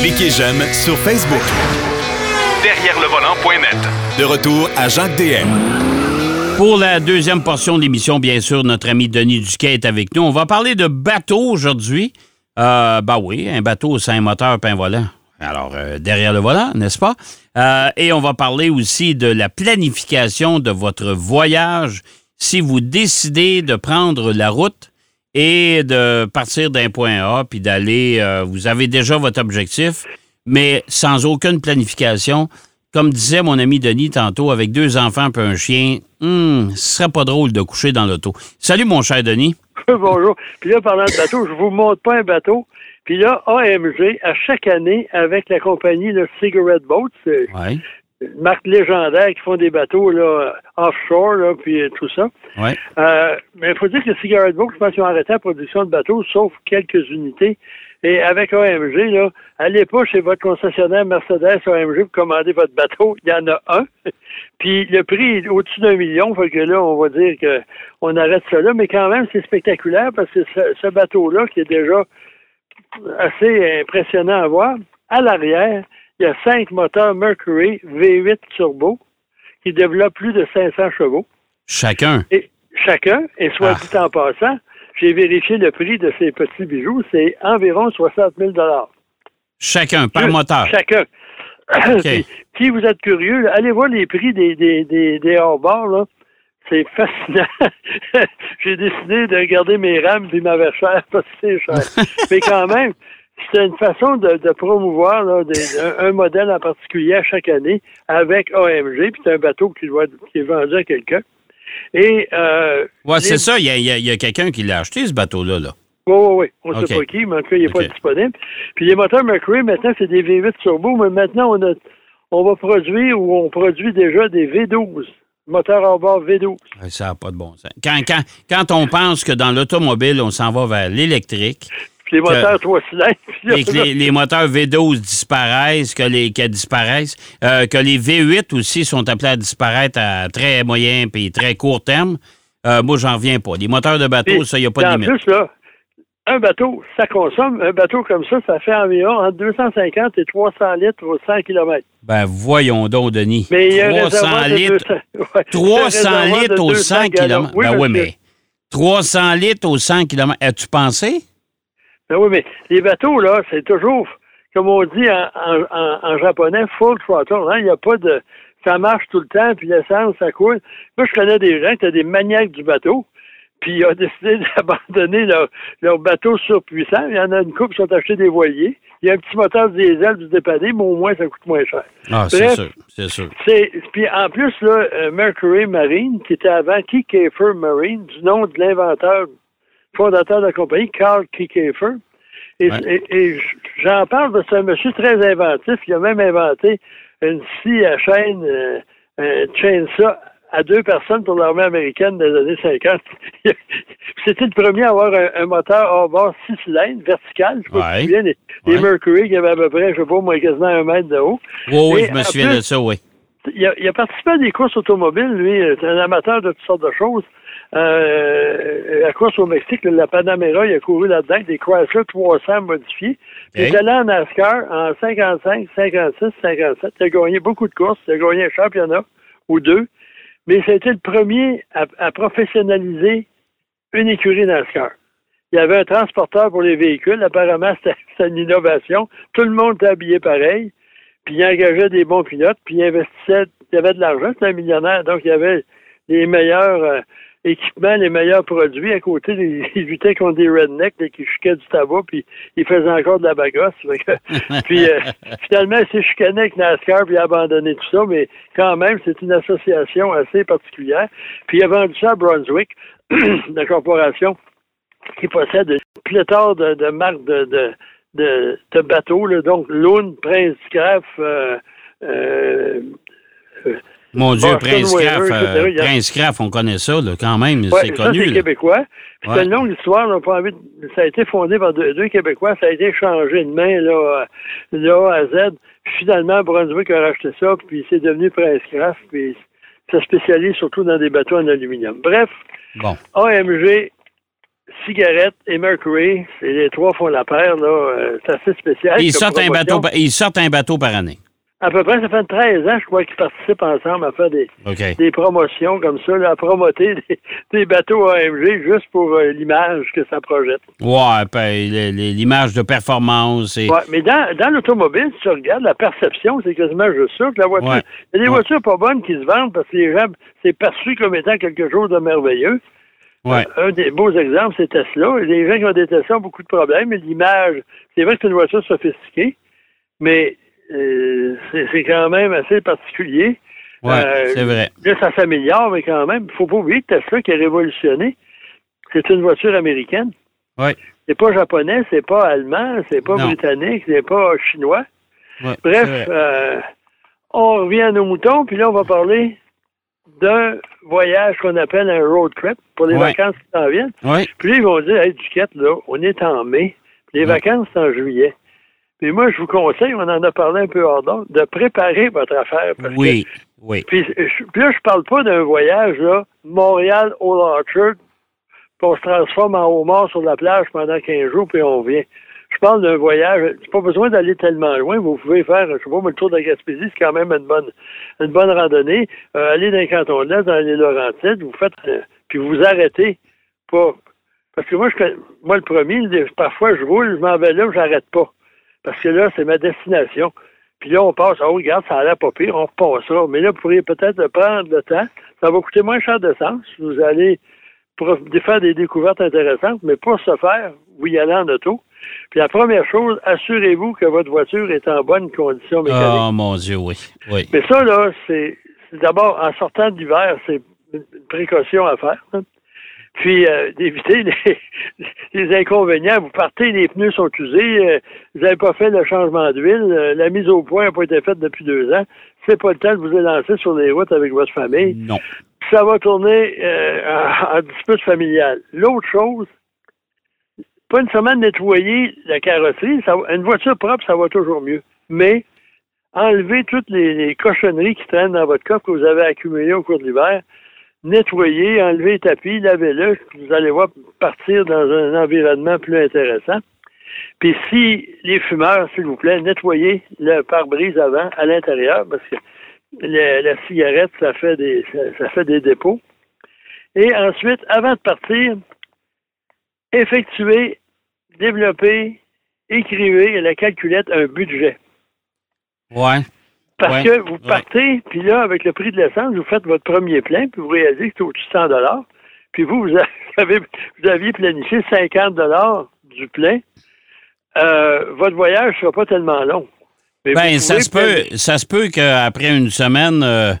Cliquez j'aime sur Facebook. Derrière le volant.net. De retour à Jacques DM. Pour la deuxième portion de l'émission, bien sûr, notre ami Denis Duquet est avec nous. On va parler de bateau aujourd'hui. Euh, bah oui, un bateau sans moteur, pain volant. Alors, euh, derrière le volant, n'est-ce pas? Euh, et on va parler aussi de la planification de votre voyage si vous décidez de prendre la route et de partir d'un point A puis d'aller, euh, vous avez déjà votre objectif, mais sans aucune planification. Comme disait mon ami Denis tantôt, avec deux enfants et un chien, hmm, ce serait pas drôle de coucher dans l'auto. Salut mon cher Denis. Bonjour. Puis là, parlant de bateau, je vous montre pas un bateau. Puis là, AMG, à chaque année, avec la compagnie le Cigarette Boats, c'est Ouais. Une marque légendaire qui font des bateaux là, offshore, là, puis tout ça. Ouais. Euh, mais il faut dire que Cigarette Boats, je pense qu'ils ont arrêté la production de bateaux, sauf quelques unités. Et avec AMG, là, allez pas chez votre concessionnaire Mercedes AMG pour commander votre bateau. Il y en a un. Puis le prix est au-dessus d'un million. Fait que là, on va dire que on arrête ça là. Mais quand même, c'est spectaculaire parce que ce, ce bateau-là, qui est déjà assez impressionnant à voir, à l'arrière, il y a cinq moteurs Mercury V8 turbo qui développent plus de 500 chevaux. Chacun? Et chacun, et soit Ah. dit en passant, j'ai vérifié le prix de ces petits bijoux, c'est environ 60 000 Chacun, par Juste moteur. Chacun. Si vous êtes curieux, allez voir les prix des, des, des, des hors-bords. C'est fascinant. J'ai décidé de garder mes rames puis ma cher parce que c'est cher. Mais quand même, c'est une façon de, de promouvoir là, des- un, un modèle en particulier à chaque année avec AMG, puis c'est un bateau qui, doit, qui est vendu à quelqu'un. Et euh, Ouais, les- c'est ça. Il y a, y a- quelqu'un qui l'a acheté, ce bateau-là. Là. Oui, oui, oui. On ne sait pas qui, mais en tout cas, il n'est pas disponible. Puis les moteurs Mercury, maintenant, c'est des V8 turbo, mais maintenant, on, a, on va produire ou on produit déjà des V12. Moteurs hors bord V12. Ouais, Ça n'a pas de bon sens. Quand, quand, quand on pense que dans l'automobile, on s'en va vers l'électrique, les moteurs trois cylindres. et que les, les moteurs V12 disparaissent, que les qu'elles disparaissent, euh, que les V8 aussi sont appelés à disparaître à très moyen puis très court terme, euh, moi, j'en reviens pas. Les moteurs de bateau, ça, il n'y a pas de en limite. plus, là, un bateau, ça consomme, un bateau comme ça, ça fait environ entre 250 et 300 litres au 100 km. Ben, voyons donc, Denis. Mais il y a un 300 réservoir de litres. 200 ouais, 300 un réservoir litres de au 200 100 gallons. km. Oui, ben oui, mais 300 litres au 100 km. As-tu pensé? Ben oui, mais les bateaux, là, c'est toujours, comme on dit en, en- en- en japonais, full throttle. Hein? Il n'y a pas de. Ça marche tout le temps, puis l'essence, ça coule. Moi, je connais des gens qui étaient des maniaques du bateau, puis ils ont décidé d'abandonner leur, leur bateau surpuissant. Il y en a une couple qui sont achetés des voiliers. Il y a un petit moteur diesel du dépanner, mais au moins, ça coûte moins cher. Ah, c'est sûr, c'est sûr. C'est puis en plus là, euh, Mercury Marine, qui était avant Keycafer Marine, du nom de l'inventeur, fondateur de la compagnie, Carl Keycafer. Et, Ouais. et- et j'en parle parce que c'est un monsieur très inventif. Il a même inventé une scie à chaîne, euh, un chainsaw à deux personnes pour l'armée américaine des années 50. C'était le premier à avoir un, un moteur hors bord six cylindres, vertical. Je Ouais. te souviens. Mercury qui avaient à peu près, je sais pas, moi, quasiment un mètre de haut. Oui, oui, je me en souviens plus- de ça, oui. il a, il a participé à des courses automobiles, lui, c'est un amateur de toutes sortes de choses. Euh, la course au Mexique, la Panamera, il a couru là-dedans, des Chrysler 300 modifiés. Puis Il est allé en NASCAR en 55, 56, 57. Il a gagné beaucoup de courses. Il a gagné un championnat ou deux. Mais c'était le premier à, à professionnaliser une écurie NASCAR. Il y avait un transporteur pour les véhicules. Apparemment, c'était une innovation. Tout le monde était habillé pareil. Puis il engageait des bons pilotes, puis il investissait, il avait de l'argent, c'était un millionnaire, donc il y avait les meilleurs euh, équipements, les meilleurs produits. À côté, il, il luttait contre des rednecks là, qui chiquaient du tabac, puis il faisait encore de la que- puis euh, finalement, il s'est chicané avec NASCAR, puis il a abandonné tout ça, mais quand même, c'est une association assez particulière. Puis il a vendu ça à Brunswick, la corporation qui possède une pléthore de, de marques de, de, de, de bateaux, là, donc Loon, Prince Craft, euh, euh, Mon Dieu, Boston Prince Craft, euh, Prince Craft, on connaît ça, là, quand même, ouais, c'est connu. c'est québécois. Puis Ouais. C'est une longue histoire, on pas envie de- ça a été fondé par deux, deux Québécois, ça a été changé de main là, euh, de A à Z. Puis finalement, Brunswick a racheté ça, puis c'est devenu Prince Craft, puis ça spécialise surtout dans des bateaux en aluminium. Bref, Bon, AMG, cigarette et Mercury, c'est les trois font la paire, là. euh, c'est assez spécial. Ils sortent, un bateau, ils sortent un bateau par année. À peu près, ça fait 13 ans, je crois, qu'ils participent ensemble à faire des, des promotions comme ça, là, à promoter des, des bateaux AMG juste pour euh, l'image que ça projette. Ouais, le- l'image de performance. Et... Ouais, mais dans, dans l'automobile, si tu regardes la perception, c'est quasiment juste ça que la voiture. Ouais. Il y a des Ouais. voitures pas bonnes qui se vendent parce que les gens, c'est perçu comme étant quelque chose de merveilleux. Ouais. Un des beaux exemples, c'est Tesla. Les gens qui ont des Tesla ont beaucoup de problèmes, mais l'image, c'est vrai que c'est une voiture sophistiquée, mais euh, c'est c'est quand même assez particulier. Ouais, Euh, c'est vrai. Là, ça s'améliore, mais quand même, il faut pas oublier que Tesla qui a révolutionné, c'est une voiture américaine. Ouais. C'est pas japonais, c'est pas allemand, c'est pas Non. britannique, c'est pas chinois. Ouais, Bref, euh, on revient à nos moutons, puis là, on va parler d'un voyage qu'on appelle un road trip pour les Ouais. vacances qui s'en viennent. Ouais. Puis là, ils vont dire, hey, Duquette, là, on est en mai, puis les vacances, c'est en juillet. Puis moi, je vous conseille, on en a parlé un peu hors d'ordre, de préparer votre affaire. parce que Oui. Oui. puis, je- puis là, je parle pas d'un voyage, là, Montréal, Old Orchard, puis on se transforme en homard sur la plage pendant 15 jours, puis on vient. Je parle d'un voyage, c'est pas besoin d'aller tellement loin, vous pouvez faire, je sais pas, le tour de la Gaspésie, c'est quand même une bonne, une bonne randonnée. Euh, allez dans les cantons de l'Est, dans les Laurentides, vous faites, euh, puis vous arrêtez pas. Parce que moi, je, moi, le premier, parfois, je roule, je m'en vais là, j'arrête pas. Parce que là, c'est ma destination. Puis là, on passe, oh, regarde, ça a l'air pas pire, on repassera. Mais là, vous pourriez peut-être prendre le temps. Ça va coûter moins cher d'essence. Vous allez faire des découvertes intéressantes, mais pour ce faire, vous y allez en auto. Puis la première chose, assurez-vous que votre voiture est en bonne condition mécanique. Oh, mon Dieu, oui. Oui. Mais ça, là, c'est d'abord, en sortant de l'hiver, c'est une une précaution à faire. hein. Puis, euh, d'éviter les, les inconvénients. Vous partez, les pneus sont usés, euh, vous n'avez pas fait le changement d'huile, euh, la mise au point n'a pas été faite depuis deux ans. C'est pas le temps de vous élancer sur les routes avec votre famille. Non. Ça va tourner euh, en, en dispute familiale. L'autre chose, pas nécessairement de nettoyer la carrosserie. Ça une voiture propre, ça va toujours mieux. Mais enlever toutes les, les cochonneries qui traînent dans votre coffre que vous avez accumulées au cours de l'hiver, nettoyer, enlever les tapis, lavez-le, vous allez voir partir dans un environnement plus intéressant. Puis si les fumeurs, s'il vous plaît, nettoyez le pare-brise avant à l'intérieur, parce que la, cigarette, ça fait des ça, ça fait des dépôts. Et ensuite, avant de partir, effectuez, développez, écrivez à la calculette un budget. Ouais. Parce Ouais, que vous partez, puis là, avec le prix de l'essence, vous faites votre premier plein, puis vous réalisez que c'est au-dessus de 100 dollars. Puis vous, vous avez, vous aviez planifié 50 dollars du plein. Euh, votre voyage ne sera pas tellement long. Mais Ben, ça se peut, ça se peut qu'après une semaine, euh,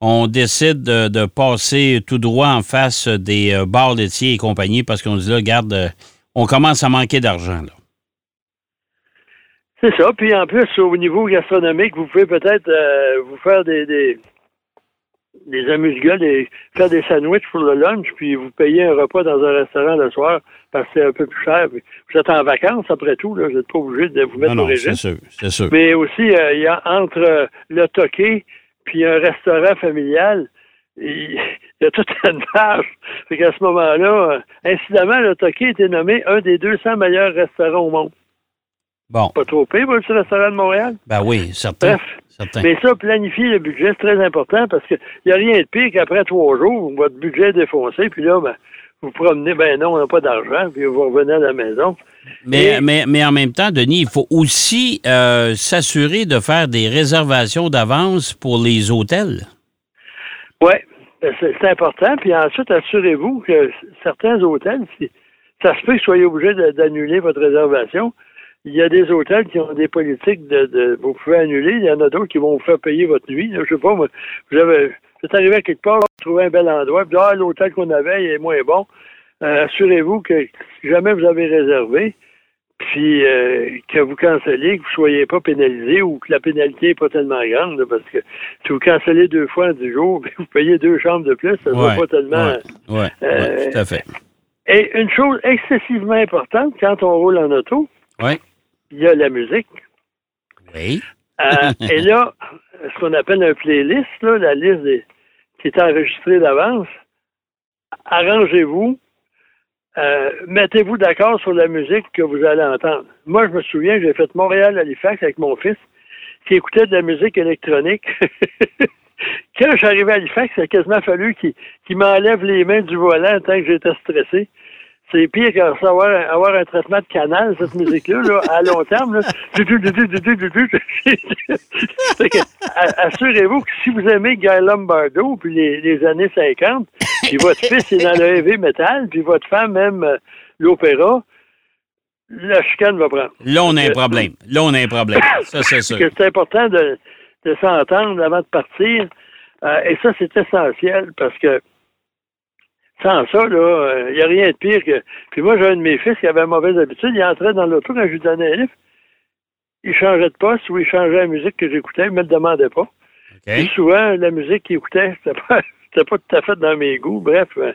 on décide de, de passer tout droit en face des euh, bars laitiers et compagnie parce qu'on dit là, regarde, euh, on commence à manquer d'argent. là. C'est ça. Puis en plus, au niveau gastronomique, vous pouvez peut-être euh, vous faire des, des, des amuse-gueules et faire des sandwichs pour le lunch, puis vous payez un repas dans un restaurant le soir parce que c'est un peu plus cher. Vous êtes en vacances après tout, là, vous n'êtes pas obligé de vous mettre Non, au non, régime. c'est sûr, c'est sûr. Mais aussi, euh, il y a entre euh, le toqué puis un restaurant familial, il y a toute une marge. Fait qu'à ce moment-là, incidemment, le toqué a été nommé un des 200 meilleurs restaurants au monde. Bon, Pas trop pire, ce restaurant de Montréal. ben oui, certain. Bref. certain. Mais ça, planifier le budget, c'est très important parce qu'il n'y a rien de pire qu'après trois jours, votre budget est défoncé, puis là, ben, vous promenez, ben non, on n'a pas d'argent, puis vous revenez à la maison. Mais, Et- mais, mais en même temps, Denis, il faut aussi euh, s'assurer de faire des réservations d'avance pour les hôtels. Oui, c'est c'est important. Puis ensuite, assurez-vous que certains hôtels, si, ça se peut que vous soyez obligé d'annuler votre réservation. Il y a des hôtels qui ont des politiques de, de vous pouvez annuler. Il y en a d'autres qui vont vous faire payer votre nuit. Là, je sais pas, moi, vous êtes arrivé à quelque part, vous trouvez un bel endroit, puis ah, l'hôtel qu'on avait il est moins bon. Euh, assurez-vous que si jamais vous avez réservé, puis euh, que vous cancellez, que vous ne soyez pas pénalisé ou que la pénalité n'est pas tellement grande, parce que si vous cancellez deux fois en dix jours, ben, vous payez deux chambres de plus, ça ne Ouais, pas tellement. ouais, Euh, ouais, tout à fait. Et une chose excessivement importante, quand on roule en auto, Oui. Il y a la musique. Oui. Euh, et là, ce qu'on appelle un playlist, là, la liste des- qui est enregistrée d'avance, arrangez-vous euh, mettez-vous d'accord sur la musique que vous allez entendre. Moi, je me souviens, j'ai fait Montréal-Halifax avec mon fils qui écoutait de la musique électronique. Quand j'arrivais à Halifax, il a quasiment fallu qu'il qu'il m'enlève les mains du volant tant que j'étais stressé. C'est pire qu'à savoir avoir un traitement de canal, cette musique-là, là, à long terme. Là. Que, Assurez-vous que si vous aimez Guy Lombardo, puis les, les années 50, puis votre fils est dans le heavy metal, puis votre femme aime euh, l'opéra, la chicane va prendre. Là, on a un problème. Là, on a un problème. Ça, c'est sûr. que c'est important de, de s'entendre avant de partir. Euh, et ça, c'est essentiel parce que sans ça, là, il n'y a rien de pire que. Puis moi, j'ai un de mes fils qui avait une mauvaise habitude. Il entrait dans l'auto quand je lui donnais un livre. Il changeait de poste ou il changeait la musique que j'écoutais. Il ne me le demandait pas. OK? souvent, la musique qu'il écoutait, c'était pas, c'était pas tout à fait dans mes goûts. Bref, euh,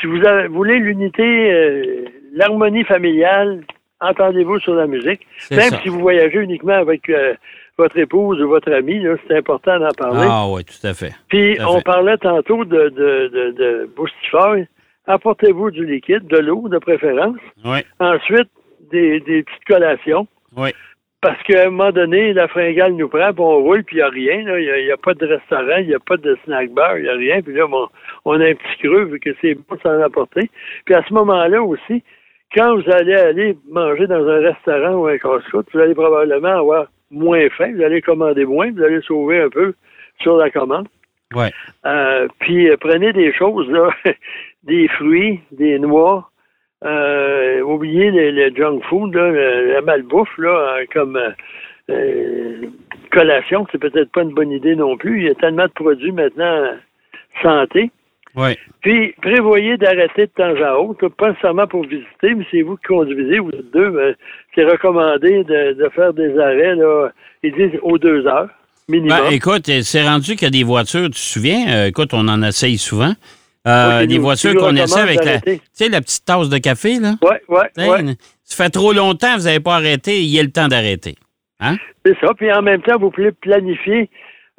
si vous avez- voulez l'unité, euh, l'harmonie familiale, entendez-vous sur la musique. Même ça. si vous voyagez uniquement avec euh, votre épouse ou votre ami, c'est important d'en parler. Ah oui, tout à fait. Puis, à on fait. parlait tantôt de, de, de, de Boostify. Apportez-vous du liquide, de l'eau de préférence. Oui, Ensuite, des, des petites collations. oui. Parce qu'à un moment donné, la fringale nous prend, puis on roule, puis il n'y a rien. Il n'y a, pas de restaurant, il n'y a pas de snack bar, il n'y a rien. Puis là, bon, on a un petit creux, vu que c'est bon de s'en apporter. Puis à ce moment-là aussi, quand vous allez aller manger dans un restaurant ou un casse-croûte, vous allez probablement avoir moins faim, vous allez commander moins, vous allez sauver un peu sur la commande. Oui. Euh, puis euh, prenez des choses, là, des fruits, des noix. Euh, oubliez le, junk food, là, le- la malbouffe, là, comme collation, c'est peut-être pas une bonne idée non plus. Il y a tellement de produits maintenant santé. Oui. Puis prévoyez d'arrêter de temps à autre, pas nécessairement pour visiter, mais c'est vous qui conduisez, vous êtes deux, mais c'est recommandé de, de faire des arrêts, là, ils disent aux deux heures minimum. Ben, écoute, c'est rendu qu'il y a des voitures, tu te souviens? euh, écoute, on en essaye souvent. Euh, Oui, des nous- voitures qu'on essaie avec la, tu d'arrêter. sais, la petite tasse de café, là? ouais, T'sais, ouais. Ça fait trop longtemps vous n'avez pas arrêté, il y a le temps d'arrêter. Hein? C'est ça. Puis en même temps, vous pouvez planifier,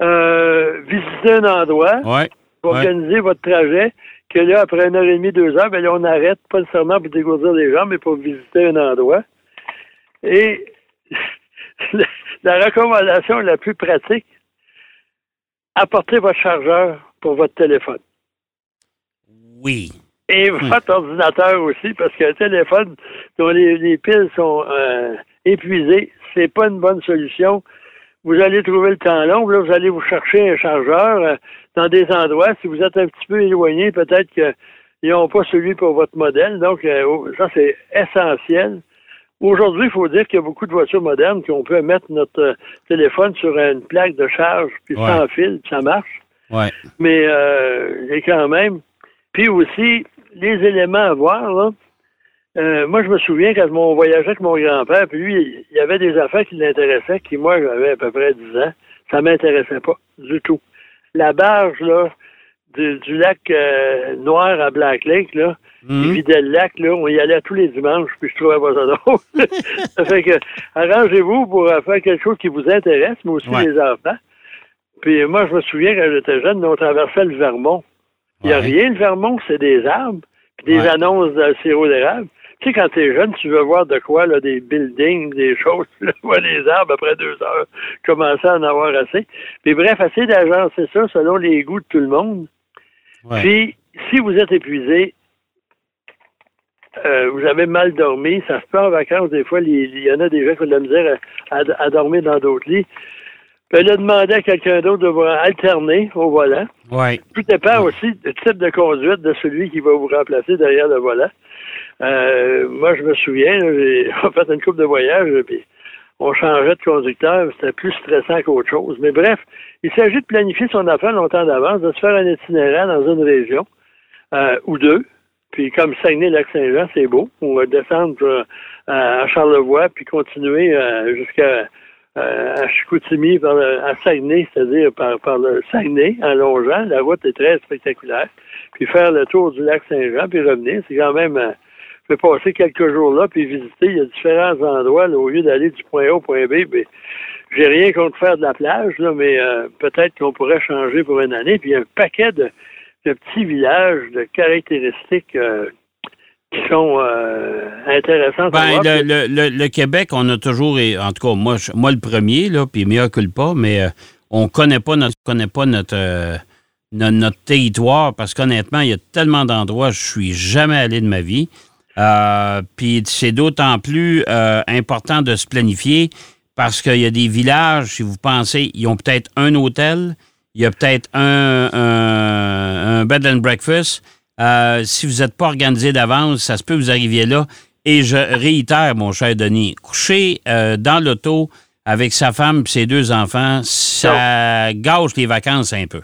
euh, visiter un endroit, Oui. Organiser votre trajet, que là, après une heure et demie, deux heures, ben là, on arrête, pas nécessairement pour dégourdir les jambes, mais pour visiter un endroit. Et la, recommandation la plus pratique, apportez votre chargeur pour votre téléphone. Oui. Et votre ordinateur aussi, parce qu'un téléphone dont les, les piles sont euh, épuisées, c'est pas une bonne solution. Vous allez trouver le temps long, là, vous allez vous chercher un chargeur euh, dans des endroits. Si vous êtes un petit peu éloigné, peut-être qu'ils n'ont pas celui pour votre modèle. Donc, euh, oh, ça, c'est essentiel. Aujourd'hui, il faut dire qu'il y a beaucoup de voitures modernes qu'on peut mettre notre euh, téléphone sur une plaque de charge, puis Ouais. sans fil, puis ça marche Oui. mais euh, quand même. Puis aussi, les éléments à voir, là. Euh, moi, je me souviens quand on voyageait avec mon grand-père, puis lui, il y avait des affaires qui l'intéressaient, qui, moi, j'avais à peu près 10 ans. Ça m'intéressait pas du tout. La barge, là, du, du lac euh, Noir à Black Lake, là, il Mhm. vidait le lac, là, on y allait tous les dimanches, puis je trouvais pas ça drôle. ça fait que, arrangez-vous pour euh, faire quelque chose qui vous intéresse, mais aussi Ouais. les enfants. Puis moi, je me souviens, quand j'étais jeune, on traversait le Vermont. Il n'y a Ouais. rien, le Vermont, c'est des arbres, puis des Ouais. annonces de sirop d'érable. Tu sais, quand t'es jeune, tu veux voir de quoi, là, des buildings, des choses, tu vois des arbres après deux heures, commencer à en avoir assez. Puis bref, assez d'agencer ça selon les goûts de tout le monde. Ouais. Puis, si vous êtes épuisé, euh, vous avez mal dormi, ça se peut en vacances, des fois, les- il y en a des gens qui ont de la misère à, à- à dormir dans d'autres lits. Puis là, demander à quelqu'un d'autre de vous alterner au volant. Ouais. Tout dépend aussi du type de conduite de celui qui va vous remplacer derrière le volant. Euh, moi, je me souvian, là, j'ai fait une coupe de voyage, puis on changeait de conducteur, c'était plus stressant qu'autre chose. Mais bref, il s'agit de planifier son affaire longtemps d'avance, de se faire un itinéraire dans une région euh, ou deux. Puis comme Saguenay-Lac-Saint-Jean, c'est beau. On va descendre euh, à Charlevoix, puis continuer euh, jusqu'à à Chicoutimi, par le- à Saguenay, c'est-à-dire par, par le Saguenay, en longeant. La route est très spectaculaire. Puis faire le tour du lac Saint-Jean, puis revenir, c'est quand même... Je peux passer quelques jours là, puis visiter. Il y a différents endroits, là, au lieu d'aller du point A au point B. Ben, j'ai rien contre faire de la plage, là, mais euh, peut-être qu'on pourrait changer pour une année. Puis il y a un paquet de, de petits villages, de caractéristiques euh, qui sont euh, intéressantes. Ben, le, le- le- le Québec, on a toujours, en tout cas, moi, moi le premier, là, puis mieux que pas, mais euh, on connaît pas notre, connaît pas notre, no- notre territoire parce qu'honnêtement, il y a tellement d'endroits je suis jamais allé de ma vie. Euh, puis c'est d'autant plus euh, important de se planifier parce qu'il y a des villages, si vous pensez, ils ont peut-être un hôtel, il y a peut-être un, un, un bed and breakfast. Euh, si vous n'êtes pas organisé d'avance, ça se peut que vous arriviez là. Et je réitère, mon cher Denis, coucher euh, dans l'auto avec sa femme et ses deux enfants, ça gâche les vacances un peu.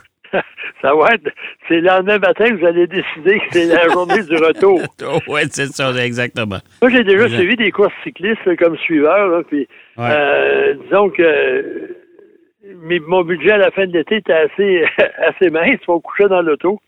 Ça va être. C'est le lendemain matin que vous allez décider que c'est la journée du retour. oui, c'est ça, exactement. Moi, j'ai déjà Exact. suivi des courses cyclistes là, comme suiveur, là, puis Ouais. euh, disons que euh, mes- mon budget à la fin de l'été était assez, assez mince. On couchait dans l'auto.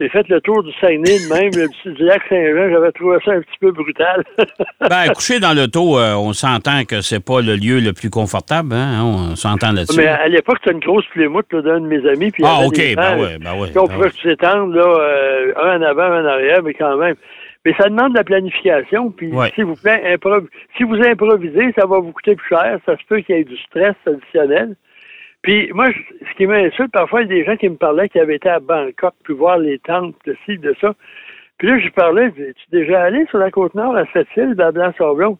J'ai fait le tour du Saguenay même, le- du lac Saint-Jean. J'avais trouvé ça un petit peu brutal. Ben, coucher dans l'auto, euh, on s'entend que c'est pas le lieu le plus confortable, hein? On s'entend là-dessus. Mais à l'époque, c'était une grosse plémoute d'un de mes amis. Puis Ah, OK, des ben oui, ben oui. On ben pouvait s'étendre, là, euh, un en avant, un en arrière, mais quand même. Mais ça demande de la planification. Puis, Ouais. s'il vous plaît, improv- si vous improvisez, ça va vous coûter plus cher. Ça se peut qu'il y ait du stress additionnel. Puis, moi, je- ce qui m'insulte, parfois, il y a des gens qui me parlaient qui avaient été à Bangkok, puis voir les tentes, de ci, de ça. Puis là, je parlais, je dis, es-tu déjà allé sur la côte nord, à cette île, à Blanc-Sablon?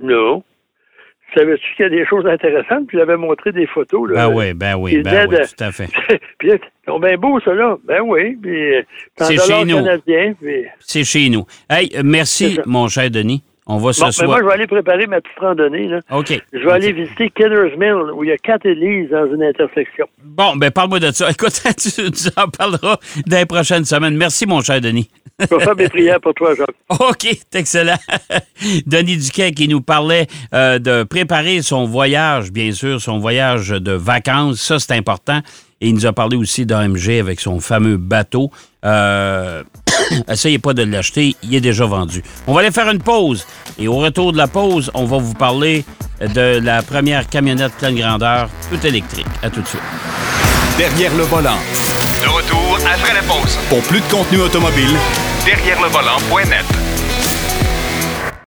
Non. Savais-tu qu'il y a des choses intéressantes? Puis, j'avais montré des photos. Là, Ben oui, ben oui, ben oui, de- tout à fait. puis là, ils sont bien beaux, ça, là. Ben oui. Puis, euh, C'est chez nous. puis- C'est chez nous. Hey, merci, mon cher Denis. On va Bon, se mais soir. moi, je vais aller préparer ma petite randonnée, là. OK. Je vais aller visiter Kenner's Mill, où il y a quatre églises dans une intersection. Bon, ben parle-moi de ça. Écoute, tu, tu en parleras dans les prochaines semaines. Merci, mon cher Denis. Je vais faire mes prières pour toi, Jacques. OK, c'est excellent. Denis Duquet qui nous parlait euh, de préparer son voyage, bien sûr, son voyage de vacances. Ça, c'est important. Et il nous a parlé aussi d'AMG avec son fameux bateau. Euh, essayez pas de l'acheter, il est déjà vendu. On va aller faire une pause. Et au retour de la pause, on va vous parler de la première camionnette pleine grandeur, toute électrique. À tout de suite. Derrière le volant. De retour après la pause. Pour plus de contenu automobile, Derrière le volant.net.